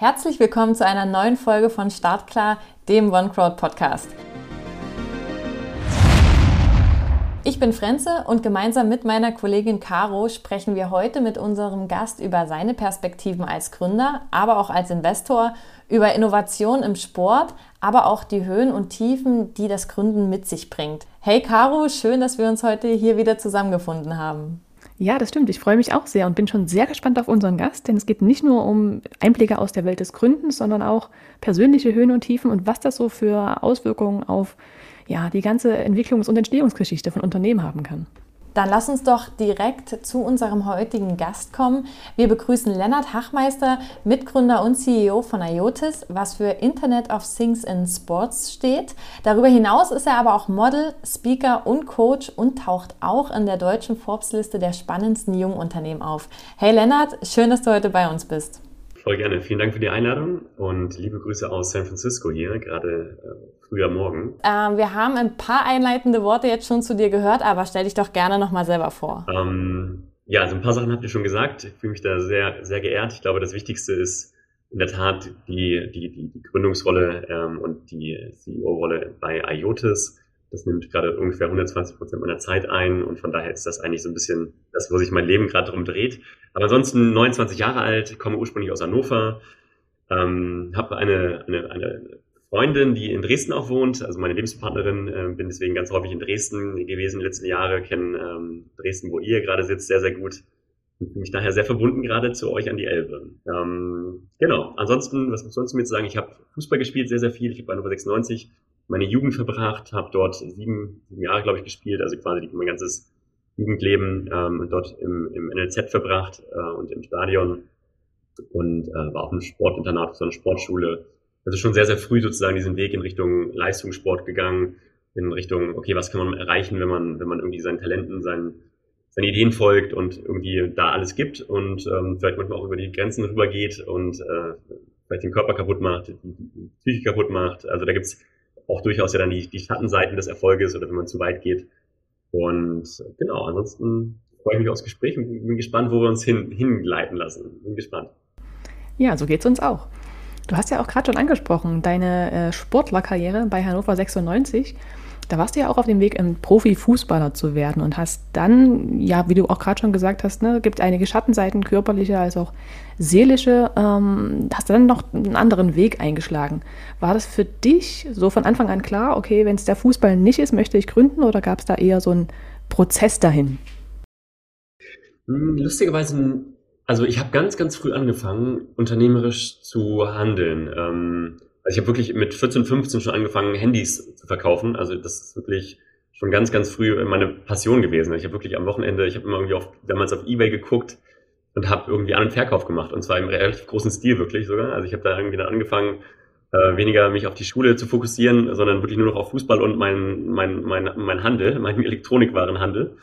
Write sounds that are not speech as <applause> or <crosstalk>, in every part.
Herzlich willkommen zu einer neuen Folge von Startklar, dem OneCrowd Podcast. Ich bin Frenze und gemeinsam mit meiner Kollegin Caro sprechen wir heute mit unserem Gast über seine Perspektiven als Gründer, aber auch als Investor, über Innovation im Sport, aber auch die Höhen und Tiefen, die das Gründen mit sich bringt. Hey Caro, schön, dass wir uns heute hier wieder zusammengefunden haben. Ja, das stimmt. Ich freue mich auch sehr und bin schon sehr gespannt auf unseren Gast, denn es geht nicht nur um Einblicke aus der Welt des Gründens, sondern auch persönliche Höhen und Tiefen und was das so für Auswirkungen auf ja, die ganze Entwicklungs- und Entstehungsgeschichte von Unternehmen haben kann. Dann lass uns doch direkt zu unserem heutigen Gast kommen. Wir begrüßen Lennart Hachmeister, Mitgründer und CEO von IOTIS, was für Internet of Things in Sports steht. Darüber hinaus ist er aber auch Model, Speaker und Coach und taucht auch in der deutschen Forbes-Liste der spannendsten Jungunternehmen auf. Hey Lennart, schön, dass du heute bei uns bist. Voll gerne. Vielen Dank für die Einladung und liebe Grüße aus San Francisco hier, gerade äh, früher Morgen. Ähm, wir haben ein paar einleitende Worte jetzt schon zu dir gehört, aber stell dich doch gerne nochmal selber vor. Ähm, ja, also ein paar Sachen habt ihr schon gesagt. Ich fühle mich da sehr, sehr geehrt. Ich glaube, das Wichtigste ist in der Tat die, die, die, die Gründungsrolle ähm, und die CEO-Rolle bei IOTIS. Das nimmt gerade ungefähr 120 Prozent meiner Zeit ein und von daher ist das eigentlich so ein bisschen das, wo sich mein Leben gerade drum dreht. Aber ansonsten 29 Jahre alt, komme ursprünglich aus Hannover, ähm, habe eine, eine, eine Freundin, die in Dresden auch wohnt, also meine Lebenspartnerin, äh, bin deswegen ganz häufig in Dresden gewesen die letzten Jahre, kenne ähm, Dresden, wo ihr gerade sitzt, sehr, sehr gut und fühle mich daher sehr verbunden gerade zu euch an die Elbe. Ähm, genau, ansonsten, was muss sonst mit sagen? Ich habe Fußball gespielt, sehr, sehr viel. Ich habe bei Hannover 96 meine Jugend verbracht, habe dort sieben, sieben Jahre, glaube ich, gespielt, also quasi mein ganzes Jugendleben ähm, dort im, im NLZ verbracht äh, und im Stadion und äh, war auf einem Sportinternat, auf so einer Sportschule. Also schon sehr, sehr früh sozusagen diesen Weg in Richtung Leistungssport gegangen, in Richtung, okay, was kann man erreichen, wenn man, wenn man irgendwie seinen Talenten, seinen, seinen Ideen folgt und irgendwie da alles gibt und ähm, vielleicht manchmal auch über die Grenzen rübergeht und äh, vielleicht den Körper kaputt macht, die, die Psyche kaputt macht. Also da gibt's auch durchaus ja dann die, die Schattenseiten des Erfolges oder wenn man zu weit geht. Und genau, ansonsten freue ich mich aufs Gespräch und bin gespannt, wo wir uns hin, hingleiten lassen. Bin gespannt. Ja, so geht's uns auch. Du hast ja auch gerade schon angesprochen, deine äh, Sportlerkarriere bei Hannover 96. Da warst du ja auch auf dem Weg, ein Profifußballer zu werden und hast dann, ja, wie du auch gerade schon gesagt hast, ne, gibt einige Schattenseiten, körperliche als auch seelische, ähm, hast du dann noch einen anderen Weg eingeschlagen. War das für dich so von Anfang an klar, okay, wenn es der Fußball nicht ist, möchte ich gründen oder gab es da eher so einen Prozess dahin? Hm, lustigerweise, also ich habe ganz, ganz früh angefangen, unternehmerisch zu handeln. Ähm, also ich habe wirklich mit 14, 15 schon angefangen, Handys zu verkaufen. Also das ist wirklich schon ganz, ganz früh meine Passion gewesen. Ich habe wirklich am Wochenende, ich habe immer irgendwie auf, damals auf Ebay geguckt und habe irgendwie An- und Verkauf gemacht. Und zwar im relativ großen Stil wirklich sogar. Also ich habe da irgendwie dann angefangen, äh, weniger mich auf die Schule zu fokussieren, sondern wirklich nur noch auf Fußball und mein, mein, mein, mein Handel, meinen <laughs> Elektronikwarenhandel.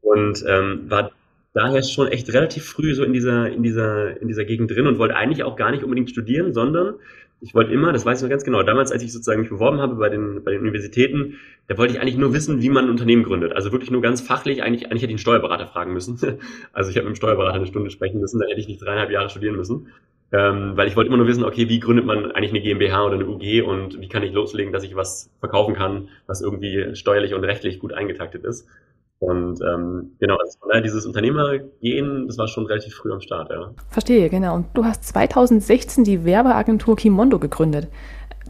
Und ähm, war daher schon echt relativ früh so in dieser, in dieser, in dieser Gegend drin und wollte eigentlich auch gar nicht unbedingt studieren, sondern ich wollte immer, das weiß ich noch ganz genau, damals, als ich sozusagen mich beworben habe bei den, bei den Universitäten, da wollte ich eigentlich nur wissen, wie man ein Unternehmen gründet. Also wirklich nur ganz fachlich, eigentlich, eigentlich hätte ich einen Steuerberater fragen müssen. <laughs> Also ich habe mit dem Steuerberater eine Stunde sprechen müssen, dann hätte ich nicht dreieinhalb Jahre studieren müssen. Ähm, weil ich wollte immer nur wissen, okay, wie gründet man eigentlich eine GmbH oder eine UG und wie kann ich loslegen, dass ich was verkaufen kann, was irgendwie steuerlich und rechtlich gut eingetaktet ist. Und ähm, genau, also von daher dieses Unternehmergehen, das war schon relativ früh am Start, ja. Verstehe, genau. Und du hast 2016 die Werbeagentur Kimondo gegründet.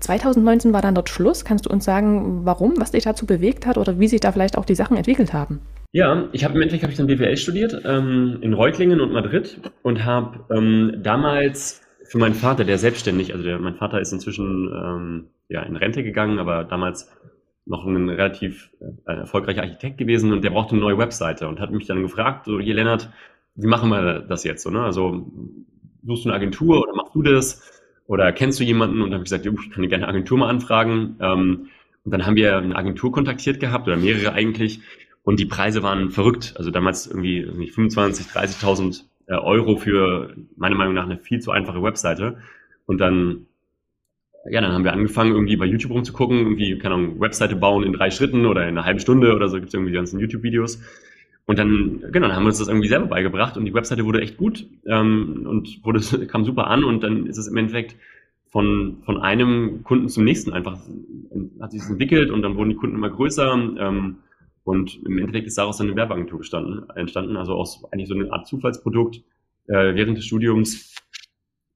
2019 war dann dort Schluss. Kannst du uns sagen, warum, was dich dazu bewegt hat oder wie sich da vielleicht auch die Sachen entwickelt haben? Ja, ich habe im Endeffekt habe ich dann BWL studiert ähm, in Reutlingen und Madrid und habe ähm, damals für meinen Vater, der selbstständig, also der, mein Vater ist inzwischen ähm, ja in Rente gegangen, aber damals noch ein relativ äh, erfolgreicher Architekt gewesen und der brauchte eine neue Webseite und hat mich dann gefragt, so hier Lennart, wie machen wir das jetzt so, ne? Also suchst du eine Agentur oder machst du das oder kennst du jemanden? Und dann habe ich gesagt, ich kann dir gerne eine Agentur mal anfragen. Ähm, und dann haben wir eine Agentur kontaktiert gehabt oder mehrere eigentlich und die Preise waren verrückt. Also damals irgendwie 25, 30.000 äh, Euro für meiner Meinung nach eine viel zu einfache Webseite. Und dann ja, dann haben wir angefangen, irgendwie bei YouTube rumzugucken, irgendwie, keine Ahnung, Webseite bauen in drei Schritten oder in einer halben Stunde oder so, gibt es irgendwie die ganzen YouTube-Videos. Und dann, genau, dann haben wir uns das irgendwie selber beigebracht und die Webseite wurde echt gut ähm, und wurde, <laughs> kam super an und dann ist es im Endeffekt von, von einem Kunden zum nächsten einfach, hat sich entwickelt und dann wurden die Kunden immer größer ähm, und im Endeffekt ist daraus dann eine Werbeagentur entstanden, also aus eigentlich so eine Art Zufallsprodukt äh, während des Studiums.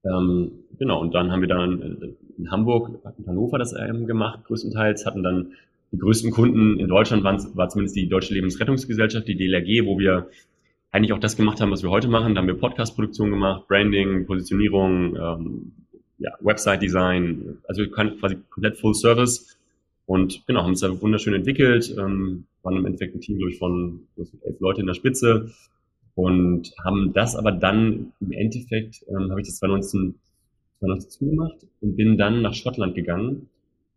Ähm, genau, und dann haben wir dann in Hamburg und Hannover das ähm, gemacht, größtenteils, hatten dann die größten Kunden in Deutschland waren, war zumindest die Deutsche Lebensrettungsgesellschaft, die DLRG, wo wir eigentlich auch das gemacht haben, was wir heute machen. Da haben wir Podcast-Produktion gemacht, Branding, Positionierung, ähm, ja, Website-Design, also quasi komplett Full Service. Und genau, haben es da wunderschön entwickelt, ähm, waren im Endeffekt ein Team durch von elf Leute in der Spitze und haben das aber dann im Endeffekt, ähm, habe ich das 2019, 2019 zugemacht und bin dann nach Schottland gegangen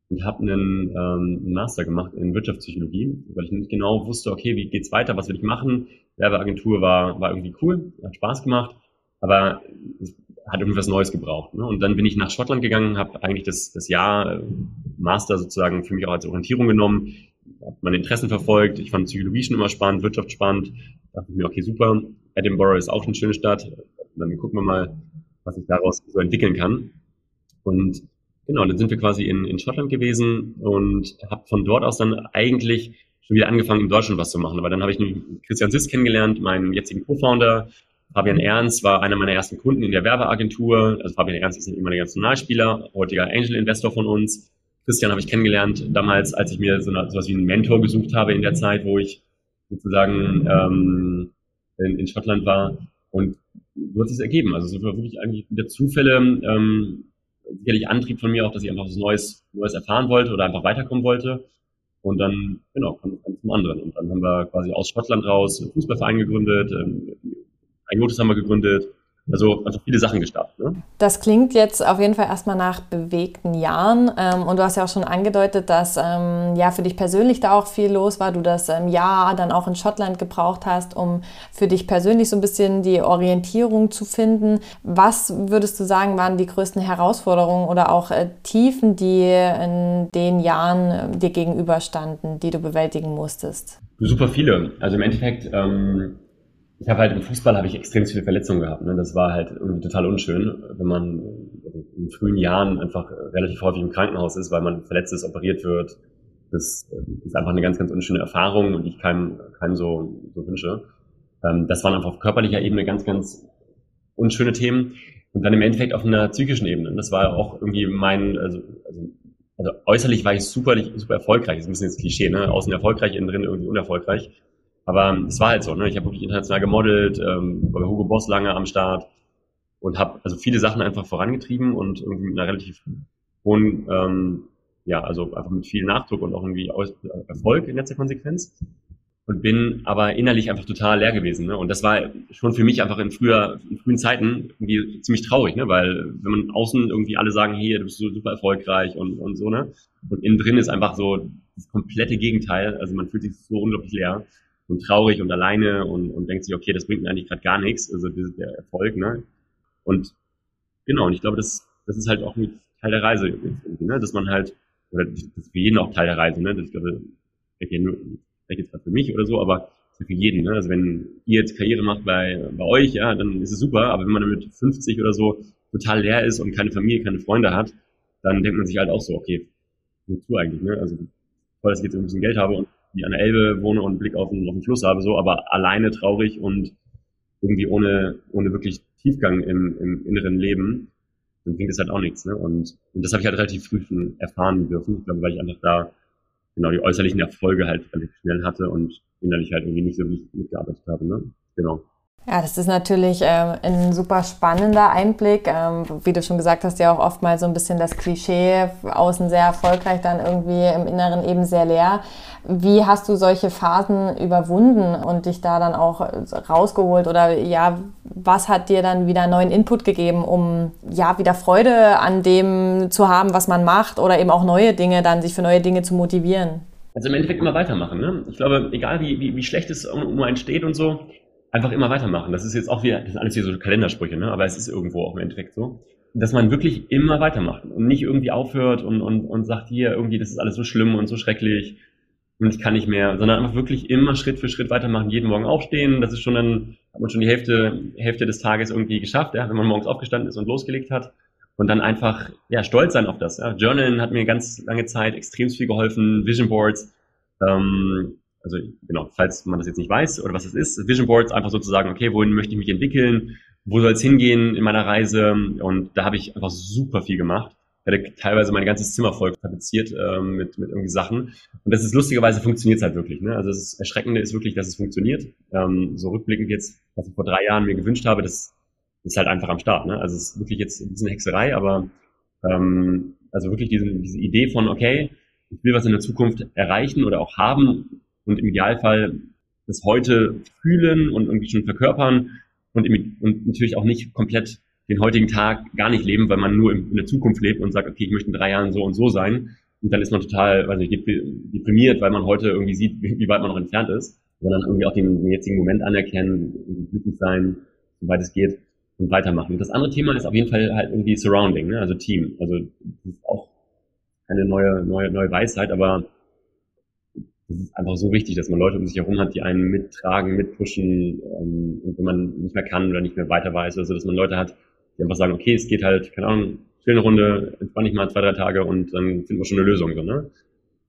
und habe einen ähm, Master gemacht in Wirtschaftspsychologie, weil ich nicht genau wusste, okay, wie geht's weiter, was will ich machen? Werbeagentur war, war irgendwie cool, hat Spaß gemacht, aber es hat irgendwas Neues gebraucht. Ne? Und dann bin ich nach Schottland gegangen, habe eigentlich das, das Jahr äh, Master sozusagen für mich auch als Orientierung genommen, habe meine Interessen verfolgt. Ich fand Psychologie schon immer spannend, Wirtschaft spannend. Da dachte ich mir, okay, super. Edinburgh ist auch eine schöne Stadt. Dann gucken wir mal, was ich daraus so entwickeln kann. Und Genau, dann sind wir quasi in, in Schottland gewesen und habe von dort aus dann eigentlich schon wieder angefangen, in Deutschland was zu machen. Aber dann habe ich Christian Siss kennengelernt, meinen jetzigen Co-Founder. Fabian Ernst war einer meiner ersten Kunden in der Werbeagentur. Also Fabian Ernst ist ein ehemaliger Nationalspieler, heutiger Angel-Investor von uns. Christian habe ich kennengelernt damals, als ich mir so, eine, so was wie einen Mentor gesucht habe in der Zeit, wo ich sozusagen ähm, in, in Schottland war. Und so hat sich ergeben. Also es war wirklich eigentlich wieder Zufälle, ähm, sicherlich Antrieb von mir auch, dass ich einfach was Neues, Neues erfahren wollte oder einfach weiterkommen wollte. Und dann, genau, kam eins zum anderen. Und dann haben wir quasi aus Schottland raus einen Fußballverein gegründet, ähm, ein Jotis haben wir gegründet, also einfach viele Sachen gestartet. Ne? Das klingt jetzt auf jeden Fall erstmal nach bewegten Jahren. Ähm, und du hast ja auch schon angedeutet, dass ähm, ja für dich persönlich da auch viel los war. Du das ähm, Jahr dann auch in Schottland gebraucht hast, um für dich persönlich so ein bisschen die Orientierung zu finden. Was würdest du sagen, waren die größten Herausforderungen oder auch äh, Tiefen, die in den Jahren äh, dir gegenüberstanden, die du bewältigen musstest? Super viele. Also im Endeffekt ähm, ich habe halt im Fußball habe ich extrem viele Verletzungen gehabt. Ne? Das war halt irgendwie total unschön, wenn man in frühen Jahren einfach relativ häufig im Krankenhaus ist, weil man verletzt ist, operiert wird. Das äh, ist einfach eine ganz, ganz unschöne Erfahrung und ich keinem, keinem so, so wünsche. Ähm, das waren einfach auf körperlicher Ebene ganz, ganz unschöne Themen. Und dann im Endeffekt auf einer psychischen Ebene. Das war auch irgendwie mein, also, also, also äußerlich war ich super, super erfolgreich. Das ist ein bisschen das Klischee, ne? Außen erfolgreich, innen drin irgendwie unerfolgreich. Aber es war halt so, ne? Ich habe wirklich international gemodelt, ähm, war bei Hugo Boss lange am Start und habe also viele Sachen einfach vorangetrieben und irgendwie mit einer relativ hohen, ähm, ja, also einfach mit viel Nachdruck und auch irgendwie Erfolg in letzter Konsequenz. Und bin aber innerlich einfach total leer gewesen. Ne? Und das war schon für mich einfach in, früher, in frühen Zeiten irgendwie ziemlich traurig, ne? weil wenn man außen irgendwie alle sagen, hey, du bist so super erfolgreich und, und so, ne? Und innen drin ist einfach so das komplette Gegenteil. Also man fühlt sich so unglaublich leer und traurig und alleine und, und denkt sich, okay, das bringt mir eigentlich gerade gar nichts, also der Erfolg, ne? Und genau, und ich glaube, das, das ist halt auch Teil der Reise, ne? dass man halt, oder das ist für jeden auch Teil der Reise, ne? Das, ich glaube, ich nur, vielleicht jetzt gerade für mich oder so, aber für jeden, ne? Also wenn ihr jetzt Karriere macht bei, bei euch, ja, dann ist es super, aber wenn man dann mit 50 oder so total leer ist und keine Familie, keine Freunde hat, dann denkt man sich halt auch so, okay, wozu eigentlich, ne? Also dass ich jetzt ein bisschen Geld habe und die an der Elbe wohne und Blick auf den, auf den Fluss habe, so, aber alleine traurig und irgendwie ohne, ohne wirklich Tiefgang im, im inneren Leben, dann bringt es halt auch nichts. Ne? Und, und das habe ich halt relativ früh schon erfahren dürfen. Ich glaube, weil ich einfach da genau die äußerlichen Erfolge halt relativ schnell hatte und innerlich halt irgendwie nicht so wirklich mitgearbeitet habe. Ne? Genau. Ja, das ist natürlich ähm, ein super spannender Einblick. Ähm, wie du schon gesagt hast, ja auch oftmals so ein bisschen das Klischee, außen sehr erfolgreich, dann irgendwie im Inneren eben sehr leer. Wie hast du solche Phasen überwunden und dich da dann auch rausgeholt? Oder ja, was hat dir dann wieder neuen Input gegeben, um ja wieder Freude an dem zu haben, was man macht oder eben auch neue Dinge, dann sich für neue Dinge zu motivieren? Also im Endeffekt immer weitermachen. Ne? Ich glaube, egal wie, wie, wie schlecht es um einen steht und so, einfach immer weitermachen. Das ist jetzt auch wieder, das sind alles hier so Kalendersprüche, ne? aber es ist irgendwo auch im Endeffekt so, dass man wirklich immer weitermacht und nicht irgendwie aufhört und, und, und sagt, hier, irgendwie, das ist alles so schlimm und so schrecklich. und ich kann nicht mehr, sondern einfach wirklich immer Schritt für Schritt weitermachen, jeden Morgen aufstehen. Das ist schon dann, hat man schon die Hälfte, Hälfte des Tages irgendwie geschafft, ja, wenn man morgens aufgestanden ist und losgelegt hat. Und dann einfach, ja, stolz sein auf das. Ja. Journalen hat mir ganz lange Zeit extrem viel geholfen, Vision Boards, ähm, also genau, falls man das jetzt nicht weiß oder was es ist, Vision Boards einfach sozusagen, okay, wohin möchte ich mich entwickeln, wo soll es hingehen in meiner Reise und da habe ich einfach super viel gemacht hatte teilweise mein ganzes Zimmer voll tapeziert ähm, mit, mit irgendwie Sachen. Und das ist lustigerweise funktioniert es halt wirklich. Ne? Also das Erschreckende ist wirklich, dass es funktioniert. Ähm, so rückblickend jetzt, was ich vor drei Jahren mir gewünscht habe, das ist halt einfach am Start. Ne? Also es ist wirklich jetzt ein bisschen Hexerei, aber ähm, also wirklich diese, diese Idee von, okay, ich will was in der Zukunft erreichen oder auch haben und im Idealfall das heute fühlen und irgendwie schon verkörpern und, im, und natürlich auch nicht komplett den heutigen Tag gar nicht leben, weil man nur in, der Zukunft lebt und sagt, okay, ich möchte in drei Jahren so und so sein. Und dann ist man total, weiß nicht, deprimiert, weil man heute irgendwie sieht, <laughs> wie weit man noch entfernt ist. Sondern irgendwie auch den jetzigen Moment anerkennen, glücklich sein, soweit es geht und weitermachen. Und das andere Thema ist auf jeden Fall halt irgendwie Surrounding, ne? also Team. Also das ist auch keine neue, neue, neue Weisheit, aber es ist einfach so wichtig, dass man Leute um sich herum hat, die einen mittragen, mitpushen ähm, und wenn man nicht mehr kann oder nicht mehr weiter weiß, also dass man Leute hat, die einfach sagen, okay, es geht halt, keine Ahnung, schöne Runde, entspann ich mal zwei, drei Tage und dann finden wir schon eine Lösung. So, ne?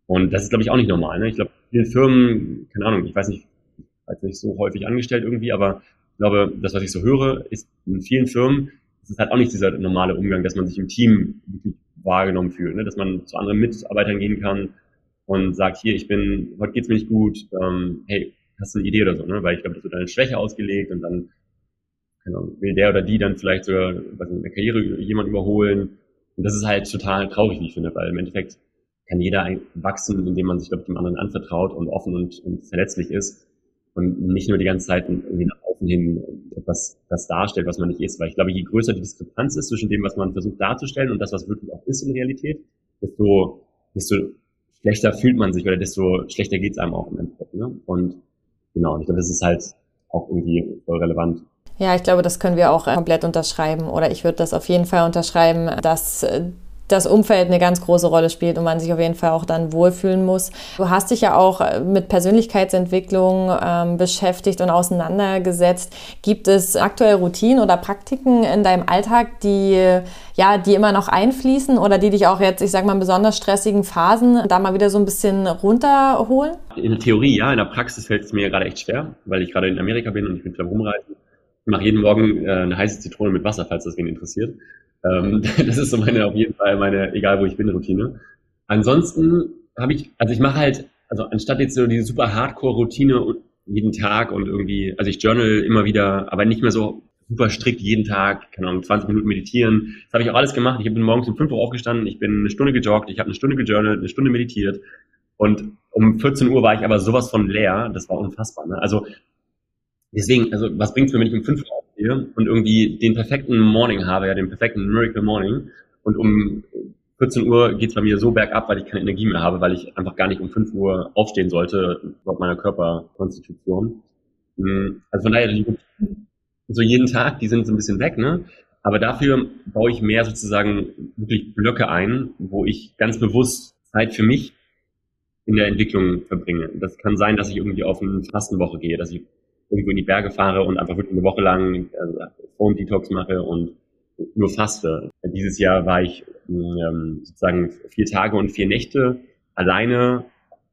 Und das ist, glaube ich, auch nicht normal. Ne? Ich glaube, vielen Firmen, keine Ahnung, ich weiß nicht, ich weiß nicht so häufig angestellt irgendwie, aber ich glaube, das, was ich so höre, ist in vielen Firmen, es ist halt auch nicht dieser normale Umgang, dass man sich im Team wirklich wahrgenommen fühlt, ne? dass man zu anderen Mitarbeitern gehen kann und sagt, hier, ich bin, heute geht's mir nicht gut, ähm, hey, hast du eine Idee oder so, ne? Weil ich glaube, das wird eine Schwäche ausgelegt und dann genau, will der oder die dann vielleicht sogar was in der Karriere jemand überholen. Und das ist halt total traurig, wie ich finde, weil im Endeffekt kann jeder wachsen, indem man sich, glaube ich, dem anderen anvertraut und offen und, und verletzlich ist und nicht nur die ganze Zeit irgendwie nach außen hin etwas das darstellt, was man nicht ist. Weil ich glaube, je größer die Diskrepanz ist zwischen dem, was man versucht darzustellen und das, was wirklich auch ist in Realität, desto, desto schlechter fühlt man sich oder desto schlechter geht's einem auch im Endeffekt. Ne? Und genau, ich glaube, das ist halt auch irgendwie voll relevant. Ja, ich glaube, das können wir auch komplett unterschreiben oder ich würde das auf jeden Fall unterschreiben, dass äh, das Umfeld eine ganz große Rolle spielt und man sich auf jeden Fall auch dann wohlfühlen muss. Du hast dich ja auch äh, mit Persönlichkeitsentwicklung ähm, beschäftigt und auseinandergesetzt. Gibt es aktuell Routinen oder Praktiken in deinem Alltag, die ja, die immer noch einfließen oder die dich auch jetzt, ich sag mal, in besonders stressigen Phasen da mal wieder so ein bisschen runterholen? In der Theorie ja, in der Praxis fällt es mir gerade echt schwer, weil ich gerade in Amerika bin und ich bin viel rumreisen mache jeden Morgen äh, eine heiße Zitrone mit Wasser, falls das wen interessiert. Ähm, <laughs> das ist so meine, auf jeden Fall meine, egal wo ich bin, Routine. Ansonsten habe ich, also ich mache halt, also anstatt jetzt so diese super Hardcore-Routine jeden Tag und irgendwie, also ich journal immer wieder, aber nicht mehr so super strikt jeden Tag, keine Ahnung, 20 Minuten meditieren. Das habe ich auch alles gemacht. Ich bin morgens um 5 Uhr aufgestanden, ich bin eine Stunde gejoggt, ich habe eine Stunde gejournalt, eine Stunde meditiert. Und um 14 Uhr war ich aber sowas von leer, das war unfassbar. Ne? Also Deswegen, also was bringt's mir, wenn ich um 5 Uhr aufstehe und irgendwie den perfekten Morning habe, ja, den perfekten Miracle Morning und um 14 Uhr geht's bei mir so bergab, weil ich keine Energie mehr habe, weil ich einfach gar nicht um 5 Uhr aufstehen sollte, laut meiner Körperkonstitution. Hm, also von daher, so jeden Tag, die sind so ein bisschen weg, ne? Aber dafür baue ich mehr sozusagen wirklich Blöcke ein, wo ich ganz bewusst Zeit für mich in der Entwicklung verbringe. Das kann sein, dass ich irgendwie auf eine Fastenwoche gehe, dass ich irgendwo in die Berge fahre und einfach wirklich eine Woche lang also Phone Detox mache und nur faste. Dieses Jahr war ich ähm, sozusagen vier Tage und vier Nächte alleine,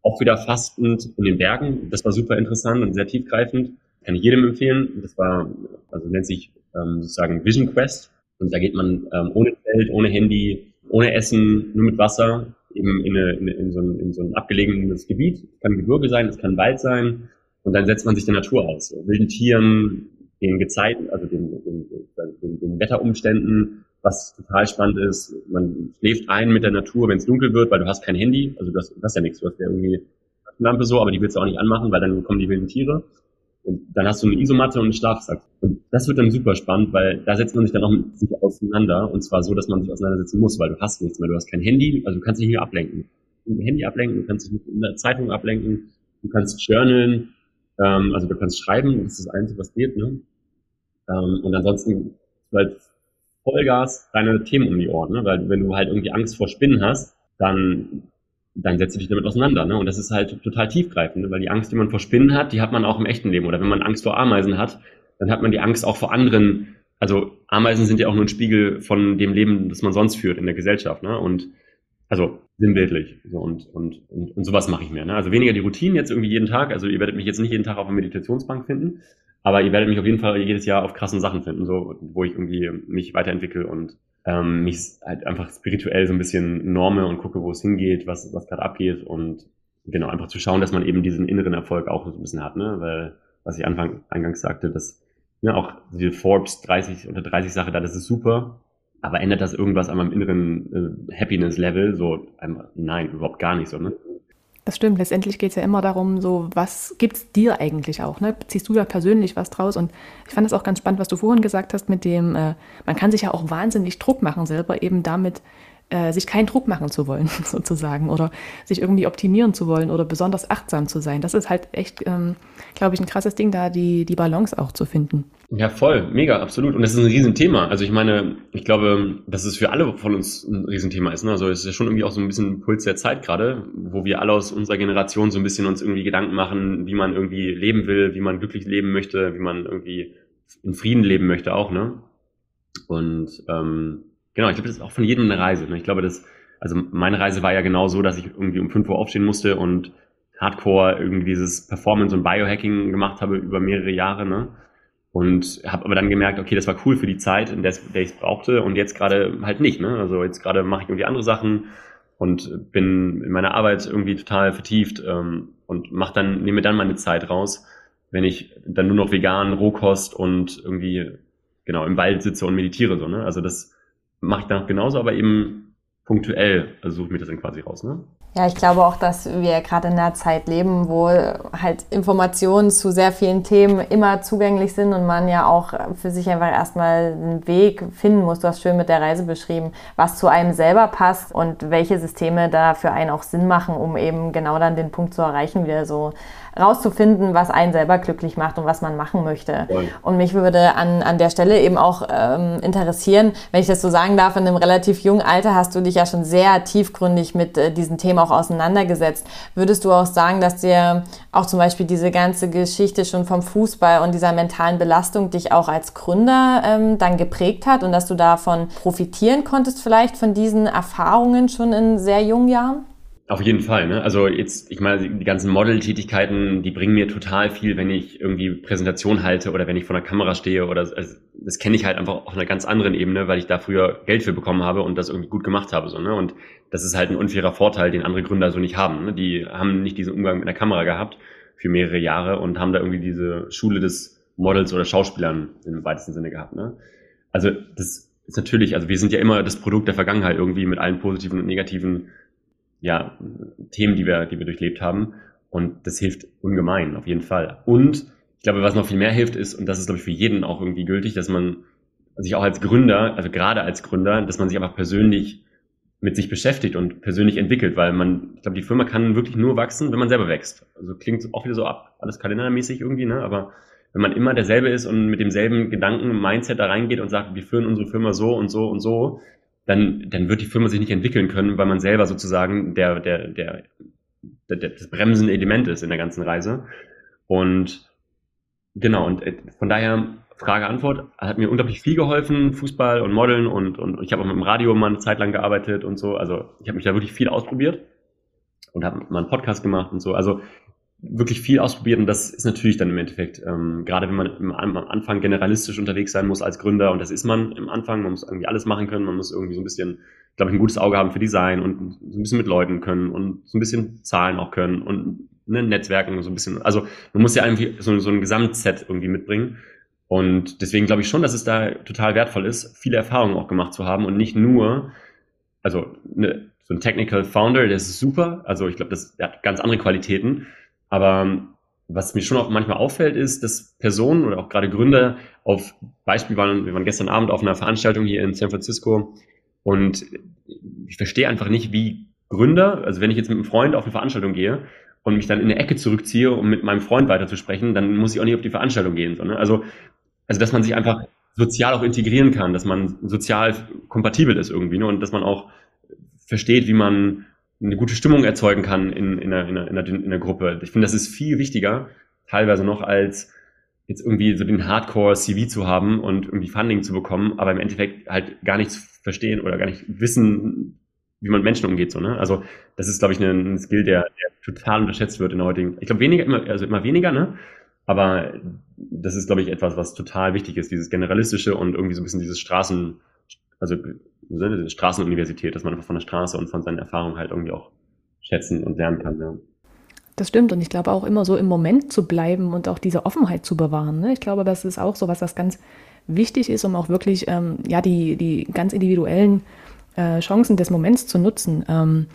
auch wieder fastend in den Bergen. Das war super interessant und sehr tiefgreifend. Kann ich jedem empfehlen. Das war, also nennt sich ähm, sozusagen Vision Quest. Und da geht man ähm, ohne Zelt, ohne Handy, ohne Essen, nur mit Wasser, eben in, eine, in, in, so ein, in so ein abgelegenes Gebiet. Es kann Gebirge sein, es kann Wald sein. Und dann setzt man sich der Natur aus. Wilden Tieren, den Gezeiten, also den, den, den, den Wetterumständen, was total spannend ist. Man schläft ein mit der Natur, wenn es dunkel wird, weil du hast kein Handy, also du hast, du hast ja nichts, du hast ja irgendwie eine Lampe so, aber die willst du auch nicht anmachen, weil dann kommen die wilden Tiere. Und dann hast du eine Isomatte und einen Schlafsack. Und das wird dann super spannend, weil da setzt man sich dann auch mit sich auseinander. Und zwar so, dass man sich auseinandersetzen muss, weil du hast nichts mehr. Du hast kein Handy, also du kannst dich nicht mehr ablenken. Du kannst Handy ablenken, du kannst dich mit einer Zeitung ablenken, du kannst journalen, ähm, also du kannst schreiben, das ist das Einzige, was geht. Ne? Ähm, und ansonsten halt Vollgas deine Themen um die Ohren. Ne? Weil wenn du halt irgendwie Angst vor Spinnen hast, dann dann setzt du dich damit auseinander. Ne? Und das ist halt total tiefgreifend, ne? weil die Angst, die man vor Spinnen hat, die hat man auch im echten Leben. Oder wenn man Angst vor Ameisen hat, dann hat man die Angst auch vor anderen. Also Ameisen sind ja auch nur ein Spiegel von dem Leben, das man sonst führt in der Gesellschaft. Ne? Und also sinnbildlich. So, und, und, und, und sowas mache ich mehr. Ne? Also weniger die Routinen jetzt irgendwie jeden Tag. Also ihr werdet mich jetzt nicht jeden Tag auf einer Meditationsbank finden, aber ihr werdet mich auf jeden Fall jedes Jahr auf krassen Sachen finden, so wo ich irgendwie mich weiterentwickle und ähm, mich halt einfach spirituell so ein bisschen norme und gucke, wo es hingeht, was, was gerade abgeht und genau, einfach zu schauen, dass man eben diesen inneren Erfolg auch so ein bisschen hat, ne? Weil, was ich Anfang, eingangs sagte, dass ne, auch die Forbes 30 unter 30 Sache da, das ist super, aber ändert das irgendwas an meinem inneren äh, Happiness-Level? So, ähm, nein, überhaupt gar nicht so, ne? Das stimmt. Letztendlich geht es ja immer darum, so was gibt es dir eigentlich auch? Ne? Ziehst du da persönlich was draus? Und ich fand es auch ganz spannend, was du vorhin gesagt hast, mit dem, äh, man kann sich ja auch wahnsinnig Druck machen selber, eben damit äh, sich keinen Druck machen zu wollen, <laughs> sozusagen, oder sich irgendwie optimieren zu wollen oder besonders achtsam zu sein. Das ist halt echt, ähm, glaube ich, ein krasses Ding, da die, die Balance auch zu finden. Ja, voll, mega, absolut. Und das ist ein Riesenthema. Also ich meine, ich glaube, dass es für alle von uns ein Riesenthema ist. Ne? Also es ist ja schon irgendwie auch so ein bisschen Puls der Zeit gerade, wo wir alle aus unserer Generation so ein bisschen uns irgendwie Gedanken machen, wie man irgendwie leben will, wie man glücklich leben möchte, wie man irgendwie in Frieden leben möchte auch, ne? Und ähm, Genau, ich glaube, das ist auch von jedem eine Reise. Ne? Ich glaube, das, also meine Reise war ja genau so, dass ich irgendwie um 5 Uhr aufstehen musste und Hardcore irgendwie dieses Performance und Biohacking gemacht habe über mehrere Jahre. Ne? Und habe aber dann gemerkt, okay, das war cool für die Zeit, in der, der ich es brauchte und jetzt gerade halt nicht. Ne? Also jetzt gerade mache ich irgendwie andere Sachen und bin in meiner Arbeit irgendwie total vertieft ähm, und mach dann, nehme dann meine Zeit raus, wenn ich dann nur noch vegan, Rohkost und irgendwie genau im Wald sitze und meditiere. So, ne? Also das mache ich dann genauso, aber eben punktuell, also suche ich mir das dann quasi raus. Ne? Ja, ich glaube auch, dass wir gerade in einer Zeit leben, wo halt Informationen zu sehr vielen Themen immer zugänglich sind und man ja auch für sich einfach erstmal einen Weg finden muss. Du hast schön mit der Reise beschrieben, was zu einem selber passt und welche Systeme da für einen auch Sinn machen, um eben genau dann den Punkt zu erreichen, wieder so rauszufinden, was einen selber glücklich macht und was man machen möchte. Voll. Und mich würde an, an der Stelle eben auch ähm, interessieren, wenn ich das so sagen darf, in einem relativ jungen Alter hast du dich ja schon sehr tiefgründig mit äh, diesen Themen auch auseinandergesetzt. Würdest du auch sagen, dass dir auch zum Beispiel diese ganze Geschichte schon vom Fußball und dieser mentalen Belastung dich auch als Gründer ähm, dann geprägt hat und dass du davon profitieren konntest, vielleicht von diesen Erfahrungen schon in sehr jungen Jahren? Auf jeden Fall, ne? Also jetzt, ich meine, die ganzen Model-Tätigkeiten, die bringen mir total viel, wenn ich irgendwie Präsentation halte oder wenn ich vor der Kamera stehe oder also das kenne ich halt einfach auf einer ganz anderen Ebene, weil ich da früher Geld für bekommen habe und das irgendwie gut gemacht habe, so, ne? Und das ist halt ein unfairer Vorteil, den andere Gründer so nicht haben. Ne? Die haben nicht diesen Umgang mit der Kamera gehabt für mehrere Jahre und haben da irgendwie diese Schule des Models oder Schauspielern im weitesten Sinne gehabt, ne? Also das ist natürlich, also wir sind ja immer das Produkt der Vergangenheit irgendwie mit allen positiven und negativen ja, Themen, die wir, die wir durchlebt haben. Und das hilft ungemein, auf jeden Fall. Und ich glaube, was noch viel mehr hilft, ist, und das ist, glaube ich, für jeden auch irgendwie gültig, dass man sich auch als Gründer, also gerade als Gründer, dass man sich einfach persönlich mit sich beschäftigt und persönlich entwickelt, weil man, ich glaube, die Firma kann wirklich nur wachsen, wenn man selber wächst. Also klingt auch wieder so ab, alles kalendermäßig irgendwie, ne? Aber wenn man immer derselbe ist und mit demselben Gedanken, Mindset da reingeht und sagt, wir führen unsere Firma so und so und so, dann, dann wird die Firma sich nicht entwickeln können, weil man selber sozusagen der, der, der, der, der das bremsende Element ist in der ganzen Reise. Und genau, und äh, von daher Frage, Antwort, hat mir unglaublich viel geholfen, Fußball und Modeln und, und ich habe auch mit dem Radio mal eine Zeit lang gearbeitet und so. Also ich habe mich da wirklich viel ausprobiert und habe mal einen Podcast gemacht und so. Also wirklich viel ausprobiert und das ist natürlich dann im Endeffekt, ähm, gerade wenn man am Anfang generalistisch unterwegs sein muss als Gründer und das ist man im Anfang, man muss irgendwie alles machen können, man muss irgendwie so ein bisschen, glaube ich, ein gutes Auge haben für Design und so ein bisschen mit Leuten können und so ein bisschen Zahlen auch können und ne, Netzwerken so ein bisschen, also man muss ja irgendwie so, so ein Gesamtset irgendwie mitbringen und deswegen glaube ich schon, dass es da total wertvoll ist, viele Erfahrungen auch gemacht zu haben und nicht nur, also ne, so ein Technical Founder, der ist super, also ich glaube, das der hat ganz andere Qualitäten, aber ähm, was mir schon auch manchmal auffällt, ist, dass Personen oder auch gerade Gründer auf Beispiel waren, wir waren gestern Abend auf einer Veranstaltung hier in San Francisco und ich verstehe einfach nicht, wie Gründer, also wenn ich jetzt mit einem Freund auf eine Veranstaltung gehe und mich dann in eine Ecke zurückziehe, um mit meinem Freund weiterzusprechen, dann muss ich auch nicht auf die Veranstaltung gehen. Sondern also, also dass man sich einfach sozial auch integrieren kann, dass man sozial kompatibel ist irgendwie ne? und dass man auch versteht, wie man eine gute Stimmung erzeugen kann in, in, einer, in, einer, in einer Gruppe. Ich finde, das ist viel wichtiger, teilweise noch, als jetzt irgendwie so den Hardcore-CV zu haben und irgendwie Funding zu bekommen, aber im Endeffekt halt gar nichts verstehen oder gar nicht wissen, wie man mit Menschen umgeht. So, ne? Also das ist, glaube ich, ein, ein Skill, der, der total unterschätzt wird in der heutigen. Ich glaube, weniger, immer, also immer weniger, ne? Aber das ist, glaube ich, etwas, was total wichtig ist, dieses Generalistische und irgendwie so ein bisschen dieses Straßen, also diese Straßenuniversität, dass man einfach von der Straße und von seinen Erfahrungen halt irgendwie auch schätzen und lernen kann. Ja. Das stimmt und ich glaube auch immer so im Moment zu bleiben und auch diese Offenheit zu bewahren. Ne? Ich glaube, das ist auch so was, was ganz wichtig ist, um auch wirklich ähm, ja die, die ganz individuellen äh, Chancen des Moments zu nutzen. Ähm,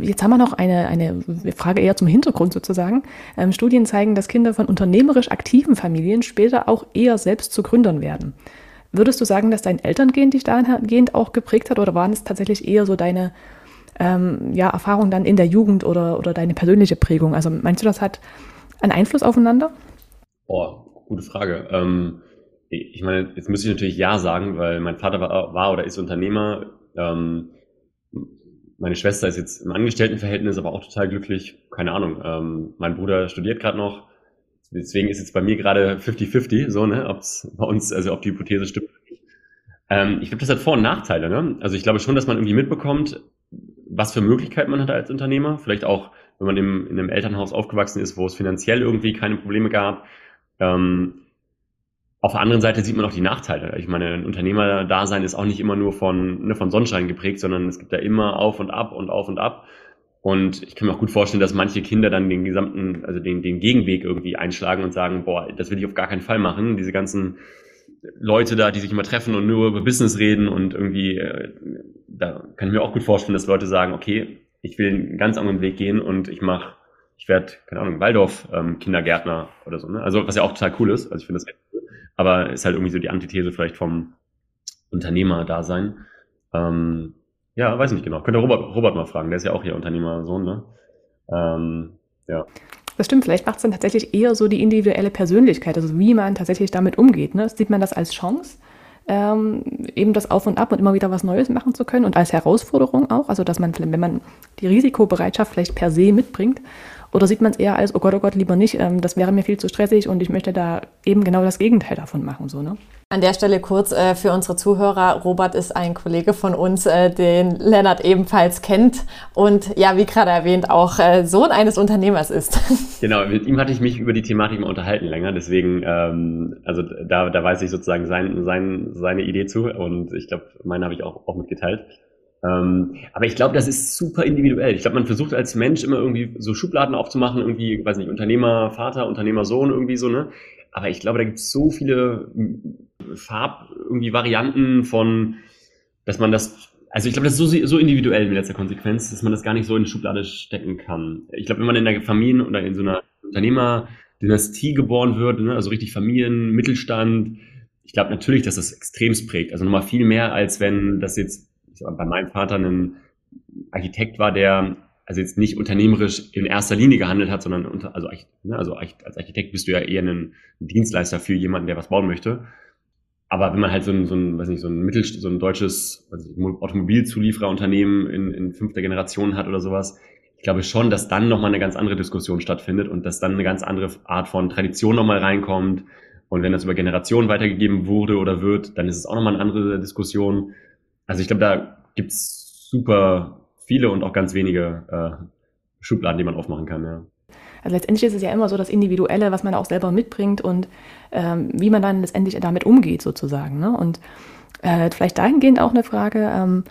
jetzt haben wir noch eine, eine Frage eher zum Hintergrund sozusagen. Ähm, Studien zeigen, dass Kinder von unternehmerisch aktiven Familien später auch eher selbst zu Gründern werden. Würdest du sagen, dass dein Elterngehen dich dahingehend auch geprägt hat oder waren es tatsächlich eher so deine ähm, ja, Erfahrung dann in der Jugend oder, oder deine persönliche Prägung? Also meinst du, das hat einen Einfluss aufeinander? Oh, gute Frage. Ähm, ich meine, jetzt müsste ich natürlich Ja sagen, weil mein Vater war, war oder ist Unternehmer. Ähm, meine Schwester ist jetzt im Angestelltenverhältnis, aber auch total glücklich. Keine Ahnung. Ähm, mein Bruder studiert gerade noch. Deswegen ist jetzt bei mir gerade 50-50, so, ne, ob es bei uns, also ob die Hypothese stimmt. Ähm, ich glaube, das hat Vor- und Nachteile, ne? Also ich glaube schon, dass man irgendwie mitbekommt, was für Möglichkeiten man hat als Unternehmer. Vielleicht auch, wenn man im, in einem Elternhaus aufgewachsen ist, wo es finanziell irgendwie keine Probleme gab. Ähm, auf der anderen Seite sieht man auch die Nachteile. Ich meine, ein Unternehmerdasein ist auch nicht immer nur von, ne, von Sonnenschein geprägt, sondern es gibt da immer auf und ab und auf und ab. Und ich kann mir auch gut vorstellen, dass manche Kinder dann den gesamten, also den, den Gegenweg irgendwie einschlagen und sagen, boah, das will ich auf gar keinen Fall machen. Diese ganzen Leute da, die sich immer treffen und nur über Business reden und irgendwie, äh, da kann ich mir auch gut vorstellen, dass Leute sagen, okay, ich will einen ganz anderen Weg gehen und ich mache, ich werde, keine Ahnung, Waldorf ähm, Kindergärtner oder so. Ne? Also was ja auch total cool ist. Also ich finde das echt cool. Aber ist halt irgendwie so die Antithese vielleicht vom Unternehmer-Dasein. Ähm, ja, weiß nicht genau. Könnt ihr Robert, Robert mal fragen, der ist ja auch hier Unternehmersohn, ne? Ähm, ja. Das stimmt, vielleicht macht es dann tatsächlich eher so die individuelle Persönlichkeit, also wie man tatsächlich damit umgeht. Ne? Sieht man das als Chance, ähm, eben das Auf und Ab und immer wieder was Neues machen zu können und als Herausforderung auch, also dass man, wenn man die Risikobereitschaft vielleicht per se mitbringt, oder sieht man es eher als, oh Gott, oh Gott, lieber nicht, ähm, das wäre mir viel zu stressig und ich möchte da eben genau das Gegenteil davon machen, so, ne? An der Stelle kurz äh, für unsere Zuhörer. Robert ist ein Kollege von uns, äh, den Lennart ebenfalls kennt und ja, wie gerade erwähnt, auch äh, Sohn eines Unternehmers ist. <laughs> Genau, mit ihm hatte ich mich über die Thematik mal unterhalten länger, deswegen, ähm, also da, da weiß ich sozusagen sein, sein, seine Idee zu und ich glaube, meine habe ich auch, auch mitgeteilt. Ähm, aber ich glaube, das ist super individuell. Ich glaube, man versucht als Mensch immer irgendwie so Schubladen aufzumachen, irgendwie, weiß nicht, Unternehmer, Vater, Unternehmer, Sohn, irgendwie so, ne? Aber ich glaube, da gibt es so viele Farb, irgendwie Varianten von, dass man das, also ich glaube, das ist so, so individuell in letzter Konsequenz, dass man das gar nicht so in die Schublade stecken kann. Ich glaube, wenn man in der Familie oder in so einer Unternehmerdynastie geboren wird, ne, also richtig Familien, Mittelstand, ich glaube natürlich, dass das extremst prägt. Also nochmal viel mehr, als wenn das jetzt bei meinem Vater ein Architekt war, der also jetzt nicht unternehmerisch in erster Linie gehandelt hat, sondern unter, also, ne, also als Architekt bist du ja eher ein Dienstleister für jemanden, der was bauen möchte. Aber wenn man halt so ein, so ein, weiß nicht, so ein Mittel, so ein deutsches Automobilzuliefererunternehmen in, in fünfter Generation hat oder sowas, ich glaube schon, dass dann nochmal eine ganz andere Diskussion stattfindet und dass dann eine ganz andere Art von Tradition nochmal reinkommt. Und wenn das über Generationen weitergegeben wurde oder wird, dann ist es auch nochmal eine andere Diskussion. Also ich glaube, da gibt's super viele und auch ganz wenige äh, Schubladen, die man aufmachen kann. Ja. Also letztendlich ist es ja immer so das Individuelle, was man auch selber mitbringt und ähm, wie man dann letztendlich damit umgeht sozusagen. Ne? Und äh, vielleicht dahingehend auch eine Frage ähm,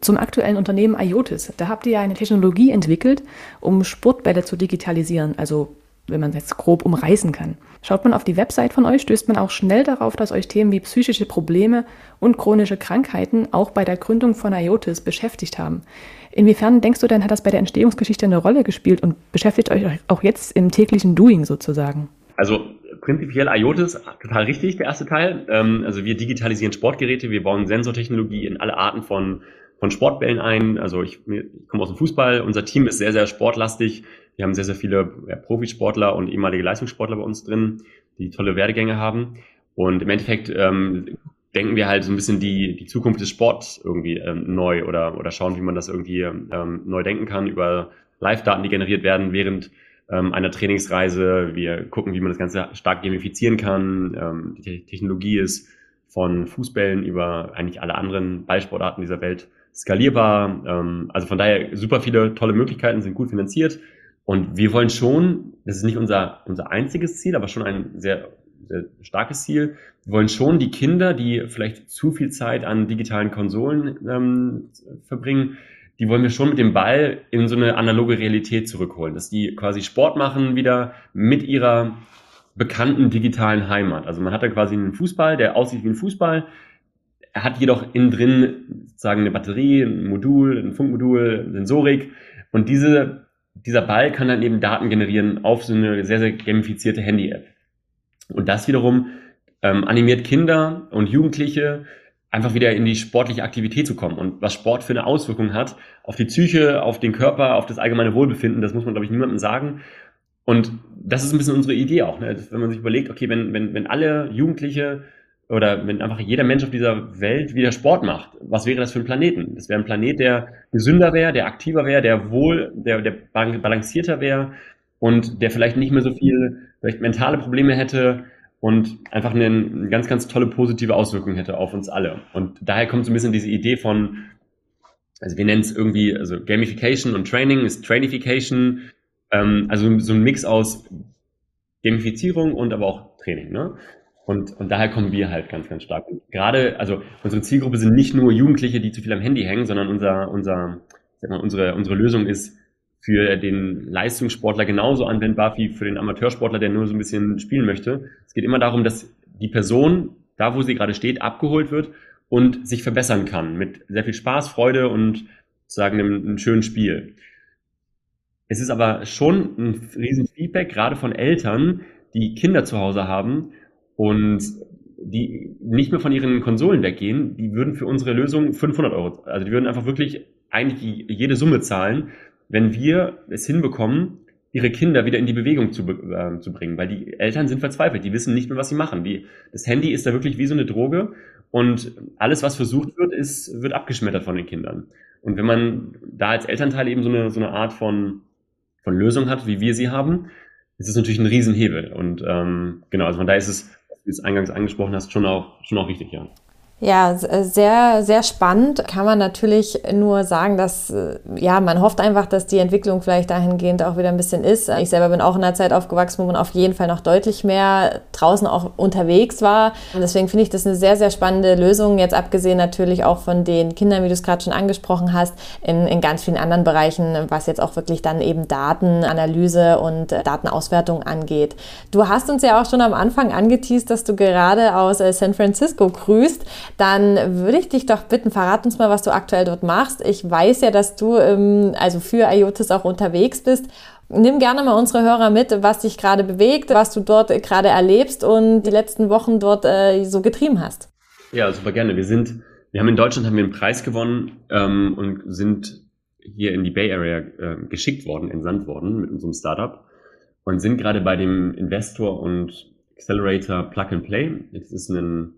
zum aktuellen Unternehmen IOTIS. Da habt ihr ja eine Technologie entwickelt, um Sportbälle zu digitalisieren, also wenn man es jetzt grob umreißen kann. Schaut man auf die Website von euch, stößt man auch schnell darauf, dass euch Themen wie psychische Probleme und chronische Krankheiten auch bei der Gründung von IOTIS beschäftigt haben. Inwiefern denkst du denn, hat das bei der Entstehungsgeschichte eine Rolle gespielt und beschäftigt euch auch jetzt im täglichen Doing sozusagen? Also prinzipiell IOTIS, total richtig, der erste Teil. Ähm, also wir digitalisieren Sportgeräte, wir bauen Sensortechnologie in alle Arten von, von Sportbällen ein. Also ich, ich komme aus dem Fußball, unser Team ist sehr, sehr sportlastig. Wir haben sehr, sehr viele Profisportler und ehemalige Leistungssportler bei uns drin, die tolle Werdegänge haben. Und im Endeffekt ähm, denken wir halt so ein bisschen die, die Zukunft des Sports irgendwie ähm, neu oder, oder schauen, wie man das irgendwie ähm, neu denken kann über Live-Daten, die generiert werden während ähm, einer Trainingsreise. Wir gucken, wie man das Ganze stark gamifizieren kann. Ähm, die Technologie ist von Fußbällen über eigentlich alle anderen Ballsportarten dieser Welt skalierbar. Ähm, also von daher super viele tolle Möglichkeiten, sind gut finanziert. Und wir wollen schon, das ist nicht unser, unser einziges Ziel, aber schon ein sehr, sehr starkes Ziel. Wir wollen schon die Kinder, die vielleicht zu viel Zeit an digitalen Konsolen ähm, verbringen, die wollen wir schon mit dem Ball in so eine analoge Realität zurückholen, dass die quasi Sport machen wieder mit ihrer bekannten digitalen Heimat. Also man hat da quasi einen Fußball, der aussieht wie ein Fußball. Er hat jedoch innen drin sozusagen eine Batterie, ein Modul, ein Funkmodul, Sensorik. Und diese, dieser Ball kann dann eben Daten generieren auf so eine sehr, sehr gamifizierte Handy-App. Und das wiederum ähm, animiert Kinder und Jugendliche einfach wieder in die sportliche Aktivität zu kommen. Und was Sport für eine Auswirkung hat auf die Psyche, auf den Körper, auf das allgemeine Wohlbefinden, das muss man, glaube ich, niemandem sagen. Und das ist ein bisschen unsere Idee auch, ne? wenn man sich überlegt, okay, wenn, wenn, wenn alle Jugendliche oder wenn einfach jeder Mensch auf dieser Welt wieder Sport macht, was wäre das für ein Planeten? Das wäre ein Planet, der gesünder wäre, der aktiver wäre, der wohl, der, der balancierter wäre und der vielleicht nicht mehr so viel vielleicht mentale Probleme hätte, und einfach eine, ganz, ganz tolle positive Auswirkung hätte auf uns alle. Und daher kommt so ein bisschen diese Idee von, also wir nennen es irgendwie, also Gamification und Training ist Trainification, ähm, also so ein Mix aus Gamifizierung und aber auch Training. Ne? Und, und daher kommen wir halt ganz, ganz stark. Und gerade, also unsere Zielgruppe sind nicht nur Jugendliche, die zu viel am Handy hängen, sondern unser, unser, sag mal, unsere, unsere Lösung ist für den Leistungssportler genauso anwendbar wie für den Amateursportler, der nur so ein bisschen spielen möchte. Es geht immer darum, dass die Person, da wo sie gerade steht, abgeholt wird und sich verbessern kann mit sehr viel Spaß, Freude und sozusagen einem, einem schönen Spiel. Es ist aber schon ein riesen Feedback, gerade von Eltern, die Kinder zu Hause haben und die nicht mehr von ihren Konsolen weggehen, die würden für unsere Lösung 500 Euro, also die würden einfach wirklich eigentlich jede Summe zahlen, wenn wir es hinbekommen, ihre Kinder wieder in die Bewegung zu, äh, zu bringen, weil die Eltern sind verzweifelt, die wissen nicht mehr, was sie machen. Die, das Handy ist da wirklich wie so eine Droge und alles, was versucht wird, ist, wird abgeschmettert von den Kindern. Und wenn man da als Elternteil eben so eine, so eine Art von, von Lösung hat, wie wir sie haben, ist es natürlich ein Riesenhebel. Und ähm, genau, also von daher ist es, wie du es eingangs angesprochen hast, schon auch, schon auch wichtig, ja. Ja, äh, sehr, sehr spannend. Kann man natürlich nur sagen, dass, äh, ja, man hofft einfach, dass die Entwicklung vielleicht dahingehend auch wieder ein bisschen ist. Ich selber bin auch in einer Zeit aufgewachsen, wo man auf jeden Fall noch deutlich mehr draußen auch unterwegs war. Und deswegen finde ich das eine sehr, sehr spannende Lösung. Jetzt abgesehen natürlich auch von den Kindern, wie du es gerade schon angesprochen hast, in, in ganz vielen anderen Bereichen, was jetzt auch wirklich dann eben Datenanalyse und äh, Datenauswertung angeht. Du hast uns ja auch schon am Anfang angeteased, dass du gerade aus San Francisco grüßt dann würde ich dich doch bitten, verrat uns mal, was du aktuell dort machst. Ich weiß ja, dass du ähm, also für IOTIS auch unterwegs bist. Nimm gerne mal unsere Hörer mit, was dich gerade bewegt, was du dort gerade erlebst und die letzten Wochen dort äh, so getrieben hast. Ja, super gerne. Wir sind, wir haben in Deutschland haben wir einen Preis gewonnen ähm, und sind hier in die Bay Area äh, geschickt worden, entsandt worden mit unserem Startup und sind gerade bei dem Investor und Accelerator Plug and Play. Das ist ein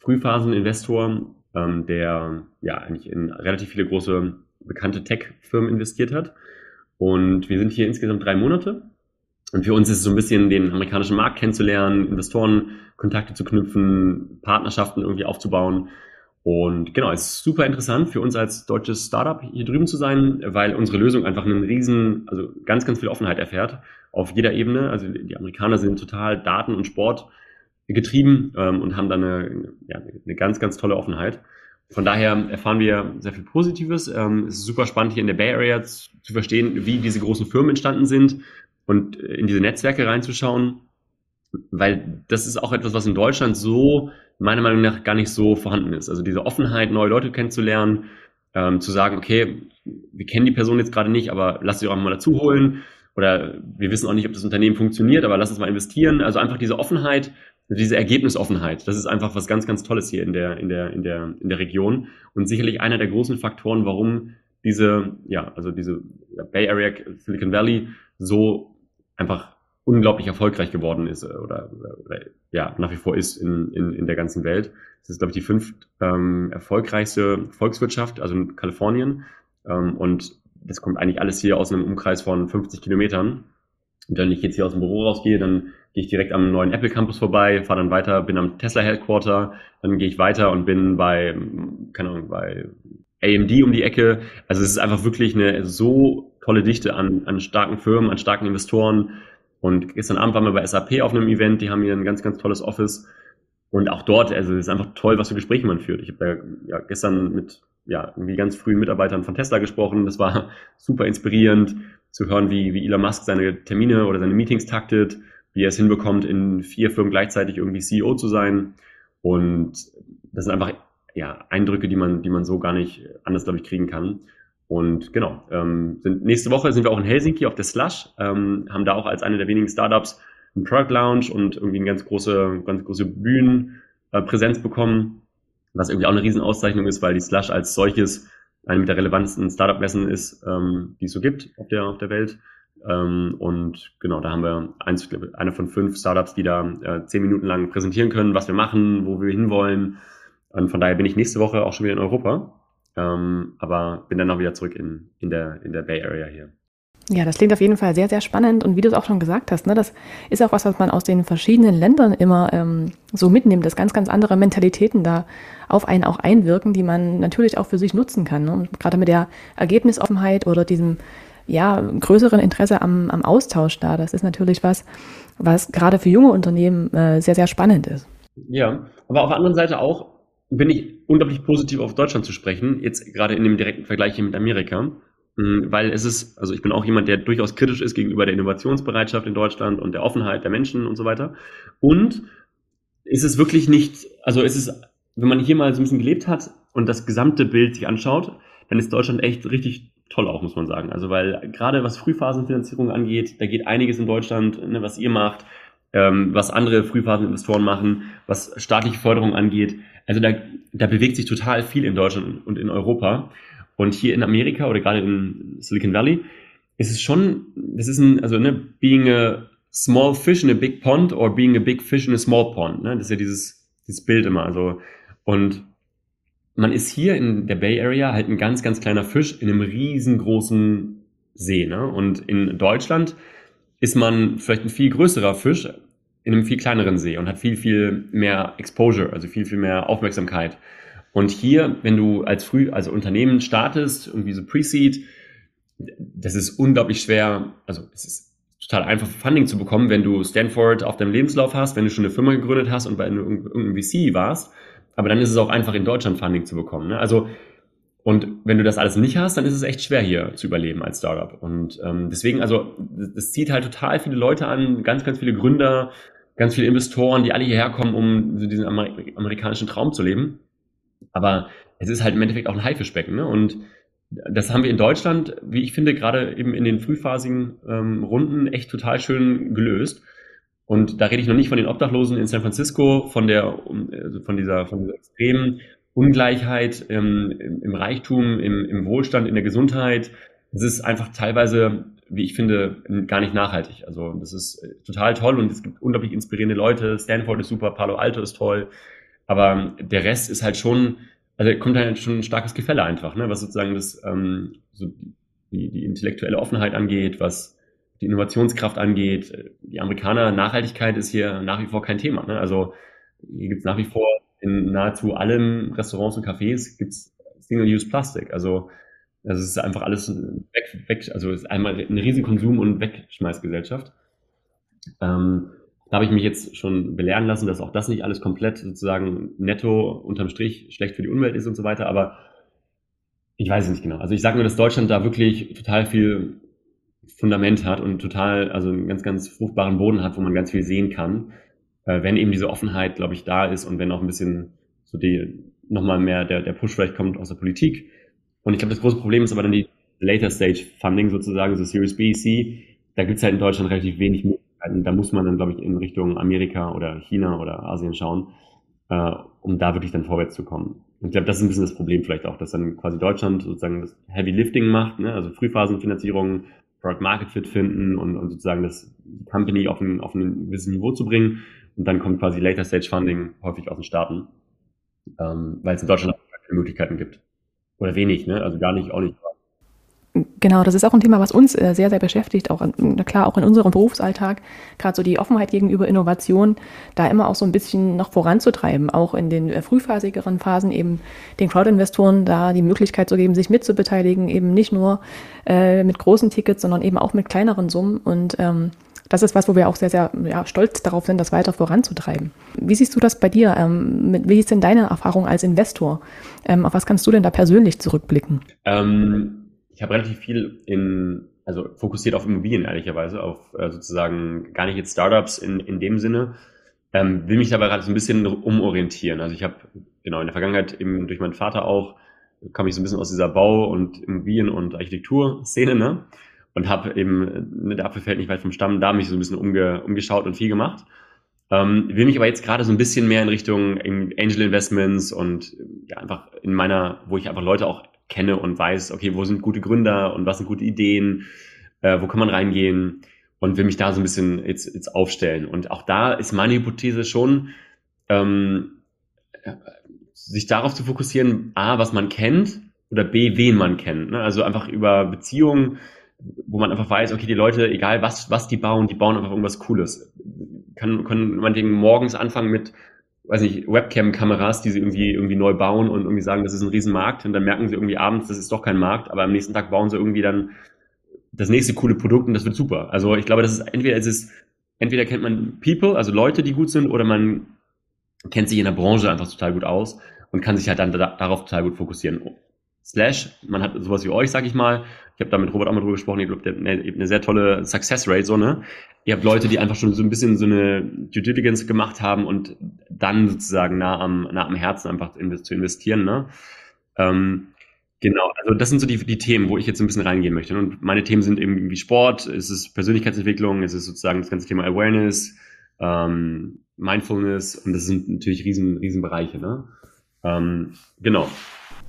Frühphaseninvestor, ähm, der ja eigentlich in relativ viele große bekannte Tech-Firmen investiert hat. Und wir sind hier insgesamt drei Monate. Und für uns ist es so ein bisschen den amerikanischen Markt kennenzulernen, Investoren Kontakte zu knüpfen, Partnerschaften irgendwie aufzubauen. Und genau, es ist super interessant für uns als deutsches Startup hier drüben zu sein, weil unsere Lösung einfach einen riesen, also ganz, ganz viel Offenheit erfährt auf jeder Ebene. Also die Amerikaner sind total Daten- und Sport getrieben ähm, und haben dann eine, ja, eine ganz, ganz tolle Offenheit. Von daher erfahren wir sehr viel Positives. Ähm, es ist super spannend, hier in der Bay Area zu, zu verstehen, wie diese großen Firmen entstanden sind und in diese Netzwerke reinzuschauen, weil das ist auch etwas, was in Deutschland so meiner Meinung nach gar nicht so vorhanden ist. Also diese Offenheit, neue Leute kennenzulernen, ähm, zu sagen, okay, wir kennen die Person jetzt gerade nicht, aber lass sie auch mal dazu holen. Oder wir wissen auch nicht, ob das Unternehmen funktioniert, aber lass uns mal investieren. Also einfach diese Offenheit diese Ergebnisoffenheit, das ist einfach was ganz, ganz Tolles hier in der, in der, in der, in der Region und sicherlich einer der großen Faktoren, warum diese, ja, also diese Bay Area, Silicon Valley so einfach unglaublich erfolgreich geworden ist äh, oder, oder, ja, nach wie vor ist in, in, in der ganzen Welt. Das ist, glaube ich, die fünft ähm, erfolgreichste Volkswirtschaft, also in Kalifornien. Ähm, und das kommt eigentlich alles hier aus einem Umkreis von 50 Kilometern. Und wenn ich jetzt hier aus dem Büro rausgehe, dann gehe ich direkt am neuen Apple Campus vorbei, fahre dann weiter, bin am Tesla Headquarter, dann gehe ich weiter und bin bei, keine Ahnung, bei AMD um die Ecke. Also es ist einfach wirklich eine so tolle Dichte an, an starken Firmen, an starken Investoren. Und gestern Abend waren wir bei SAP auf einem Event, die haben hier ein ganz, ganz tolles Office. Und auch dort, also es ist einfach toll, was für Gespräche man führt. Ich habe da ja, gestern mit ja, irgendwie ganz frühen Mitarbeitern von Tesla gesprochen. Das war super inspirierend zu hören, wie, wie Elon Musk seine Termine oder seine Meetings taktet, wie er es hinbekommt, in vier Firmen gleichzeitig irgendwie CEO zu sein. Und das sind einfach ja, Eindrücke, die man, die man so gar nicht anders, glaube ich, kriegen kann. Und genau, ähm, sind, nächste Woche sind wir auch in Helsinki auf der Slush, ähm, haben da auch als eine der wenigen Startups einen Product Lounge und irgendwie eine ganz große, ganz große Bühnenpräsenz äh, bekommen, was irgendwie auch eine Riesenauszeichnung ist, weil die Slush als solches eine der relevantesten Startup-Messen ist, ähm, die es so gibt auf der, auf der Welt. Ähm, und genau, da haben wir eins, eine von fünf Startups, die da äh, zehn Minuten lang präsentieren können, was wir machen, wo wir hinwollen. Und von daher bin ich nächste Woche auch schon wieder in Europa. Ähm, aber bin dann auch wieder zurück in, in, der, in der Bay Area hier. Ja, das klingt auf jeden Fall sehr, sehr spannend. Und wie du es auch schon gesagt hast, ne, das ist auch was, was man aus den verschiedenen Ländern immer ähm, so mitnimmt, dass ganz, ganz andere Mentalitäten da auf einen auch einwirken, die man natürlich auch für sich nutzen kann. Ne? Und gerade mit der Ergebnisoffenheit oder diesem ja, größeren Interesse am, am Austausch da, das ist natürlich was, was gerade für junge Unternehmen äh, sehr, sehr spannend ist. Ja, aber auf der anderen Seite auch bin ich unglaublich positiv auf Deutschland zu sprechen, jetzt gerade in dem direkten Vergleich hier mit Amerika. Mm, weil es ist, also ich bin auch jemand, der durchaus kritisch ist gegenüber der Innovationsbereitschaft in Deutschland und der Offenheit der Menschen und so weiter. Und ist es wirklich nicht, also ist es, wenn man hier mal so ein bisschen gelebt hat und das gesamte Bild sich anschaut, dann ist Deutschland echt richtig toll auch, muss man sagen. Also weil gerade was Frühphasenfinanzierung angeht, da geht einiges in Deutschland, ne, was ihr macht, ähm, was andere Frühphaseninvestoren machen, was staatliche Förderung angeht. Also da, da bewegt sich total viel in Deutschland und in Europa. Und hier in Amerika oder gerade in Silicon Valley ist es schon, das ist ein, also ne, being a small fish in a big pond or being a big fish in a small pond. Ne? Das ist ja dieses, dieses Bild immer. Also, und man ist hier in der Bay Area halt ein ganz, ganz kleiner Fisch in einem riesengroßen See. Ne? Und in Deutschland ist man vielleicht ein viel größerer Fisch in einem viel kleineren See und hat viel, viel mehr Exposure, also viel, viel mehr Aufmerksamkeit. Und hier, wenn du als früh, also Unternehmen startest, irgendwie so Pre-Seed, das ist unglaublich schwer, also es ist total einfach Funding zu bekommen, wenn du Stanford auf deinem Lebenslauf hast, wenn du schon eine Firma gegründet hast und bei irgendeinem VC warst. Aber dann ist es auch einfach in Deutschland Funding zu bekommen. Ne? Also und wenn du das alles nicht hast, dann ist es echt schwer hier zu überleben als Startup. Und ähm, deswegen, also das zieht halt total viele Leute an, ganz, ganz viele Gründer, ganz viele Investoren, die alle hierher kommen, um diesen amerikanischen Traum zu leben. Aber es ist halt im Endeffekt auch ein Haifischbecken. Ne? Und das haben wir in Deutschland, wie ich finde, gerade eben in den frühphasigen ähm, Runden echt total schön gelöst. Und da rede ich noch nicht von den Obdachlosen in San Francisco, von der, also von dieser, von dieser extremen Ungleichheit ähm, im, Reichtum, im, im Wohlstand, in der Gesundheit. Es ist einfach teilweise, wie ich finde, gar nicht nachhaltig. Also das ist äh, total toll und es gibt unglaublich inspirierende Leute. Stanford ist super, Palo Alto ist toll. Aber der Rest ist halt schon, also kommt halt schon ein starkes Gefälle einfach, ne? was sozusagen das, ähm, so die, die intellektuelle Offenheit angeht, was die Innovationskraft angeht. Die Amerikaner, Nachhaltigkeit ist hier nach wie vor kein Thema. Ne? Also hier gibt es nach wie vor in nahezu allen Restaurants und Cafés gibt's Single-Use-Plastik. Also das ist einfach alles weg, weg also ist einmal ein Riesenkonsum- und Wegschmeißgesellschaft. Ähm, da habe ich mich jetzt schon belehren lassen, dass auch das nicht alles komplett sozusagen netto unterm Strich schlecht für die Umwelt ist und so weiter, aber ich weiß es nicht genau. Also ich sage nur, dass Deutschland da wirklich total viel Fundament hat und total, also einen ganz, ganz fruchtbaren Boden hat, wo man ganz viel sehen kann, äh, wenn eben diese Offenheit, glaube ich, da ist und wenn auch ein bisschen so die nochmal mehr der, der Push vielleicht kommt aus der Politik. Und ich glaube, das große Problem ist aber dann die Later Stage Funding sozusagen, so Series B, C. Da gibt es halt in Deutschland relativ wenig Möglichkeiten. Da muss man dann, glaube ich, in Richtung Amerika oder China oder Asien schauen, äh, um da wirklich dann vorwärts zu kommen. Und ich glaube, das ist ein bisschen das Problem vielleicht auch, dass dann quasi Deutschland sozusagen das Heavy Lifting macht, ne? also Frühphasenfinanzierung, Product Market Fit finden und, und sozusagen das Company auf ein, auf ein gewisses Niveau zu bringen. Und dann kommt quasi Later Stage Funding häufig aus den Staaten, ähm, weil es in Deutschland keine Möglichkeiten gibt. Oder wenig, ne? Also gar nicht, auch nicht. Genau, das ist auch ein Thema, was uns äh, sehr, sehr beschäftigt, auch na klar, auch in unserem Berufsalltag, gerade so die Offenheit gegenüber Innovation, da immer auch so ein bisschen noch voranzutreiben, auch in den äh, frühphasigeren Phasen eben den Crowd-Investoren da die Möglichkeit zu geben, sich mitzubeteiligen, eben nicht nur äh, mit großen Tickets, sondern eben auch mit kleineren Summen und ähm, das ist was, wo wir auch sehr, sehr ja, stolz darauf sind, das weiter voranzutreiben. Wie siehst du das bei dir? Ähm, mit, wie ist denn deine Erfahrung als Investor? Ähm, auf was kannst du denn da persönlich zurückblicken? Ähm ich habe relativ viel in, also fokussiert auf Immobilien ehrlicherweise, auf äh, sozusagen gar nicht jetzt Startups in, in dem Sinne, ähm, will mich dabei gerade so ein bisschen umorientieren. Also ich habe genau in der Vergangenheit eben durch meinen Vater auch, komme ich so ein bisschen aus dieser Bau- und Immobilien- und Architekturszene, ne? Und habe eben, ne, der Apfel fällt nicht weit vom Stamm, da mich so ein bisschen umge, umgeschaut und viel gemacht. Ähm, will mich aber jetzt gerade so ein bisschen mehr in Richtung Angel Investments und ja, einfach in meiner, wo ich einfach Leute auch kenne und weiß, okay, wo sind gute Gründer und was sind gute Ideen, äh, wo kann man reingehen und will mich da so ein bisschen jetzt, jetzt aufstellen. Und auch da ist meine Hypothese schon, ähm, sich darauf zu fokussieren, A, was man kennt oder B, wen man kennt. Ne? Also einfach über Beziehungen, wo man einfach weiß, okay, die Leute, egal was, was die bauen, die bauen einfach irgendwas Cooles. Kann, können meinetwegen morgens anfangen mit weiß nicht, Webcam-Kameras, die sie irgendwie, irgendwie neu bauen und irgendwie sagen, das ist ein Riesenmarkt und dann merken sie irgendwie abends, das ist doch kein Markt, aber am nächsten Tag bauen sie irgendwie dann das nächste coole Produkt und das wird super. Also ich glaube, das ist entweder es ist, entweder kennt man People, also Leute, die gut sind, oder man kennt sich in der Branche einfach total gut aus und kann sich halt dann da, darauf total gut fokussieren. Slash, man hat sowas wie euch, sag ich mal. Ich habe da mit Robert auch mal drüber gesprochen, ihr habt eine, eine sehr tolle Success Rate, so, ne? Ihr habt Leute, die einfach schon so ein bisschen so eine Due Diligence gemacht haben und dann sozusagen nah am, nah am Herzen einfach zu investieren, ne? Ähm, genau, also das sind so die, die Themen, wo ich jetzt ein bisschen reingehen möchte. Und meine Themen sind eben wie Sport, es ist Persönlichkeitsentwicklung, es ist sozusagen das ganze Thema Awareness, ähm, Mindfulness und das sind natürlich riesen, riesen Bereiche, ne? Ähm, genau.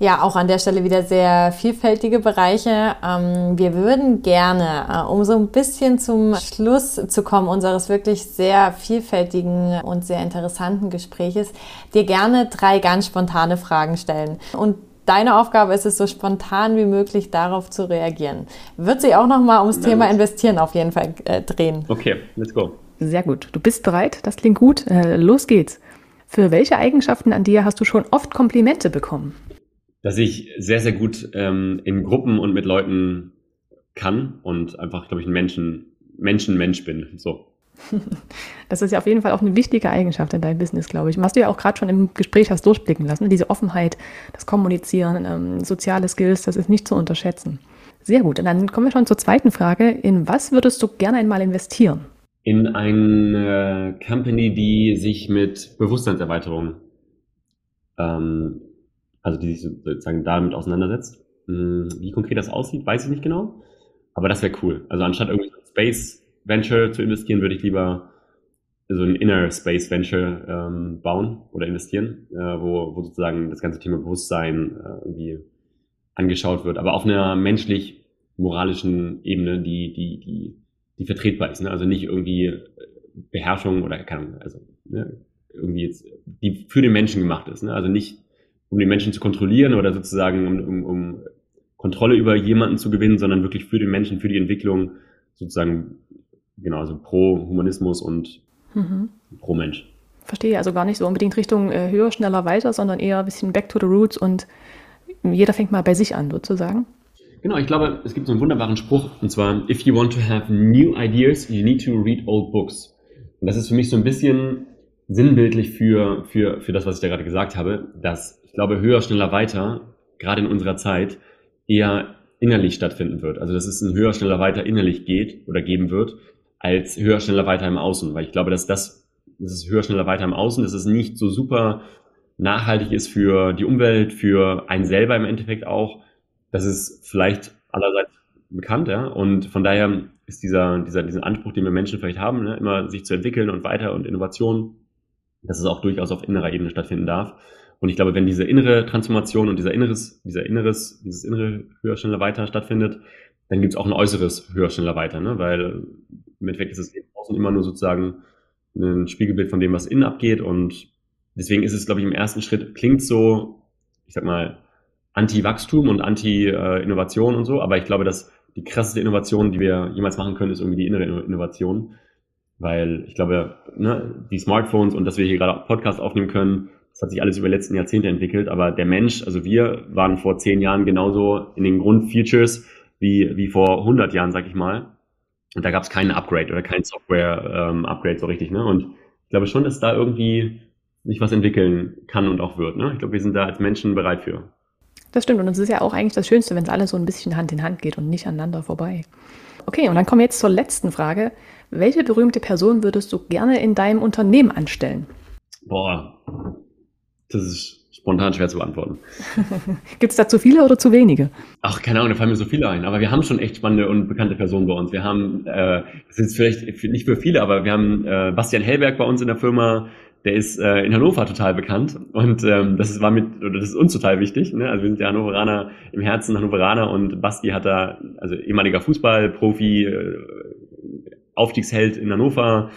Ja, auch an der Stelle wieder sehr vielfältige Bereiche. Ähm, wir würden gerne, äh, um so ein bisschen zum Schluss zu kommen unseres wirklich sehr vielfältigen und sehr interessanten Gespräches, dir gerne drei ganz spontane Fragen stellen. Und Deine Aufgabe ist es, so spontan wie möglich darauf zu reagieren. Wird sich auch nochmal ums Thema Investieren auf jeden Fall äh, drehen. Okay, let's go. Sehr gut. Du bist bereit? Das klingt gut. Äh, los geht's. Für welche Eigenschaften an dir hast du schon oft Komplimente bekommen? Dass ich sehr, sehr gut ähm, in Gruppen und mit Leuten kann und einfach, glaube ich, ein Menschen, Menschenmensch bin. So. <laughs> Das ist ja auf jeden Fall auch eine wichtige Eigenschaft in deinem Business, glaube ich. Was du ja auch gerade schon im Gespräch hast durchblicken lassen. Diese Offenheit, das Kommunizieren, ähm, soziale Skills, das ist nicht zu unterschätzen. Sehr gut. Und dann kommen wir schon zur zweiten Frage. In was würdest du gerne einmal investieren? In eine Company, die sich mit Bewusstseinserweiterung ähm, also die sich sozusagen damit auseinandersetzt. Hm, wie konkret das aussieht, weiß ich nicht genau. Aber das wäre cool. Also anstatt irgendwie Space Venture zu investieren, würde ich lieber so ein Inner Space Venture ähm, bauen oder investieren, äh, wo, wo sozusagen das ganze Thema Bewusstsein äh, irgendwie angeschaut wird, aber auf einer menschlich-moralischen Ebene, die, die, die, die vertretbar ist. Ne? Also nicht irgendwie Beherrschung oder keine Ahnung, also ne? irgendwie jetzt, die für den Menschen gemacht ist. Ne? Also nicht um den Menschen zu kontrollieren oder sozusagen um, um, um Kontrolle über jemanden zu gewinnen, sondern wirklich für den Menschen, für die Entwicklung sozusagen, genau, also pro Humanismus und mhm. pro Mensch. Verstehe, also gar nicht so unbedingt Richtung äh, höher, schneller, weiter, sondern eher ein bisschen back to the roots und jeder fängt mal bei sich an, sozusagen. Genau, ich glaube, es gibt so einen wunderbaren Spruch, und zwar, if you want to have new ideas, you need to read old books. Und das ist für mich so ein bisschen sinnbildlich für, für, für das, was ich da gerade gesagt habe, dass ich glaube, höher, schneller, weiter, gerade in unserer Zeit, eher innerlich stattfinden wird. Also dass es ein höher, schneller, weiter innerlich geht oder geben wird, als höher, schneller, weiter im Außen. Weil ich glaube, dass das, das ist höher, schneller, weiter im Außen, dass es nicht so super nachhaltig ist für die Umwelt, für einen selber im Endeffekt auch. Das ist vielleicht allerseits bekannt, ja. Und von daher ist dieser, dieser, dieser Anspruch, den wir Menschen vielleicht haben, ne, immer sich zu entwickeln und weiter und Innovation, dass es auch durchaus auf innerer Ebene stattfinden darf. Und ich glaube, wenn diese innere Transformation und dieser inneres, dieser inneres, dieses innere höher, schneller, weiter stattfindet, dann gibt es auch ein äußeres höher, schneller, weiter, ne? Weil im Endeffekt ist es eben außen immer nur sozusagen ein Spiegelbild von dem, was innen abgeht. Und deswegen ist es, glaube ich, im ersten Schritt, klingt so, ich sag mal, Anti-Wachstum und Anti-Innovation und so. Aber ich glaube, dass die krasseste Innovation, die wir jemals machen können, ist irgendwie die innere Innovation. Weil ich glaube, ne, die Smartphones und dass wir hier gerade Podcast aufnehmen können, das hat sich alles über die letzten Jahrzehnte entwickelt. Aber der Mensch, also wir waren vor zehn Jahren genauso in den Grundfeatures wie, wie vor 100 Jahren, sag ich mal. Und da gab es keinen Upgrade oder kein Software-Upgrade ähm, so richtig. Ne? Und ich glaube schon, dass da irgendwie sich was entwickeln kann und auch wird. Ne? Ich glaube, wir sind da als Menschen bereit für. Das stimmt. Und es ist ja auch eigentlich das Schönste, wenn es alles so ein bisschen Hand in Hand geht und nicht aneinander vorbei. Okay, und dann kommen wir jetzt zur letzten Frage. Welche berühmte Person würdest du gerne in deinem Unternehmen anstellen? Boah, das ist spontan schwer zu beantworten. <laughs> Gibt es da zu viele oder zu wenige? Ach, keine Ahnung, da fallen mir so viele ein. Aber wir haben schon echt spannende und bekannte Personen bei uns. Wir haben, äh, das ist vielleicht nicht für viele, aber wir haben äh, Bastian Hellberg bei uns in der Firma. Der ist äh, in Hannover total bekannt und ähm, das ist, war mit, oder das ist uns total wichtig. Ne? Also wir sind ja Hannoveraner im Herzen, Hannoveraner und Basti hat da, also ehemaliger Fußballprofi, äh, Aufstiegsheld in Hannover,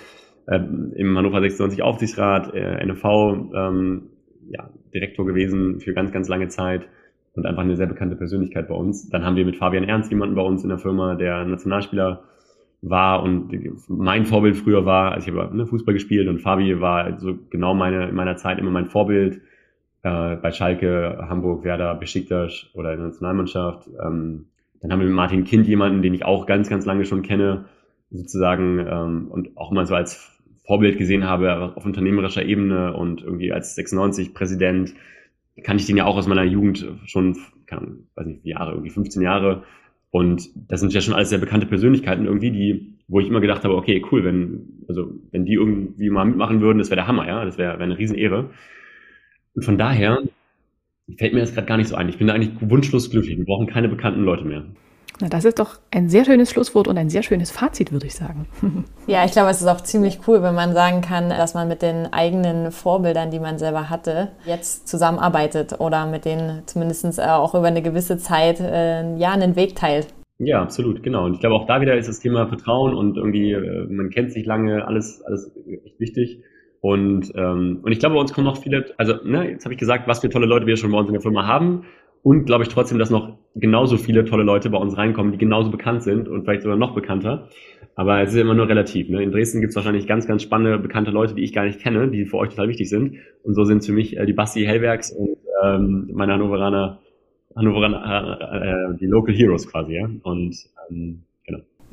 äh, im Hannover 26 Aufsichtsrat, äh, NFV, ähm, ja, Direktor gewesen für ganz, ganz lange Zeit und einfach eine sehr bekannte Persönlichkeit bei uns. Dann haben wir mit Fabian Ernst jemanden bei uns in der Firma, der Nationalspieler war und mein Vorbild früher war, also ich habe ne, Fußball gespielt und Fabi war so genau meine, in meiner Zeit immer mein Vorbild äh, bei Schalke, Hamburg, Werder, Besiktas oder in der Nationalmannschaft. Ähm, dann haben wir mit Martin Kind jemanden, den ich auch ganz, ganz lange schon kenne, sozusagen ähm, und auch mal so als Vorbild gesehen habe auf unternehmerischer Ebene und irgendwie als 96 Präsident kann ich den ja auch aus meiner Jugend schon, kann, weiß nicht, wie Jahre, irgendwie 15 Jahre. Und das sind ja schon alles sehr bekannte Persönlichkeiten irgendwie, die, wo ich immer gedacht habe, okay, cool, wenn, also, wenn die irgendwie mal mitmachen würden, das wäre der Hammer, ja, das wäre wär eine Riesenehre. Und von daher fällt mir das gerade gar nicht so ein. Ich bin da eigentlich wunschlos glücklich. Wir brauchen keine bekannten Leute mehr. Na, das ist doch ein sehr schönes Schlusswort und ein sehr schönes Fazit, würde ich sagen. <laughs> Ja, ich glaube, es ist auch ziemlich cool, wenn man sagen kann, dass man mit den eigenen Vorbildern, die man selber hatte, jetzt zusammenarbeitet oder mit denen zumindest äh, auch über eine gewisse Zeit äh, ja, einen Weg teilt. Ja, absolut, genau. Und ich glaube, auch da wieder ist das Thema Vertrauen und irgendwie, äh, man kennt sich lange, alles, alles echt wichtig. Und, ähm, und ich glaube, bei uns kommen noch viele, also ne, jetzt habe ich gesagt, was für tolle Leute wir schon bei uns in der Firma haben. Und glaube ich trotzdem, dass noch genauso viele tolle Leute bei uns reinkommen, die genauso bekannt sind und vielleicht sogar noch bekannter. Aber es ist immer nur relativ. Ne? In Dresden gibt es wahrscheinlich ganz, ganz spannende, bekannte Leute, die ich gar nicht kenne, die für euch total wichtig sind. Und so sind für mich äh, die Basti Hellwerks und ähm, meine Hannoveraner, Hannoveraner äh, äh, die Local Heroes quasi. Ja? Und ähm,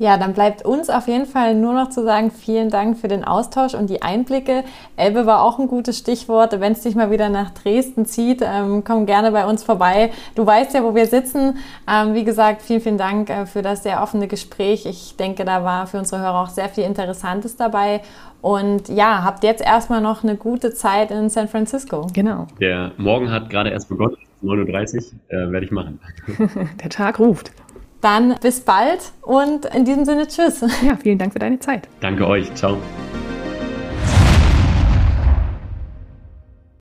ja, dann bleibt uns auf jeden Fall nur noch zu sagen, vielen Dank für den Austausch und die Einblicke. Elbe war auch ein gutes Stichwort. Wenn es dich mal wieder nach Dresden zieht, ähm, komm gerne bei uns vorbei. Du weißt ja, wo wir sitzen. Ähm, wie gesagt, vielen, vielen Dank äh, für das sehr offene Gespräch. Ich denke, da war für unsere Hörer auch sehr viel Interessantes dabei. Und ja, habt jetzt erstmal noch eine gute Zeit in San Francisco. Genau. Der Morgen hat gerade erst begonnen. 9.30 Uhr äh, werde ich machen. <laughs> Der Tag ruft. Dann bis bald und in diesem Sinne Tschüss. Ja, vielen Dank für deine Zeit. Danke euch. Ciao.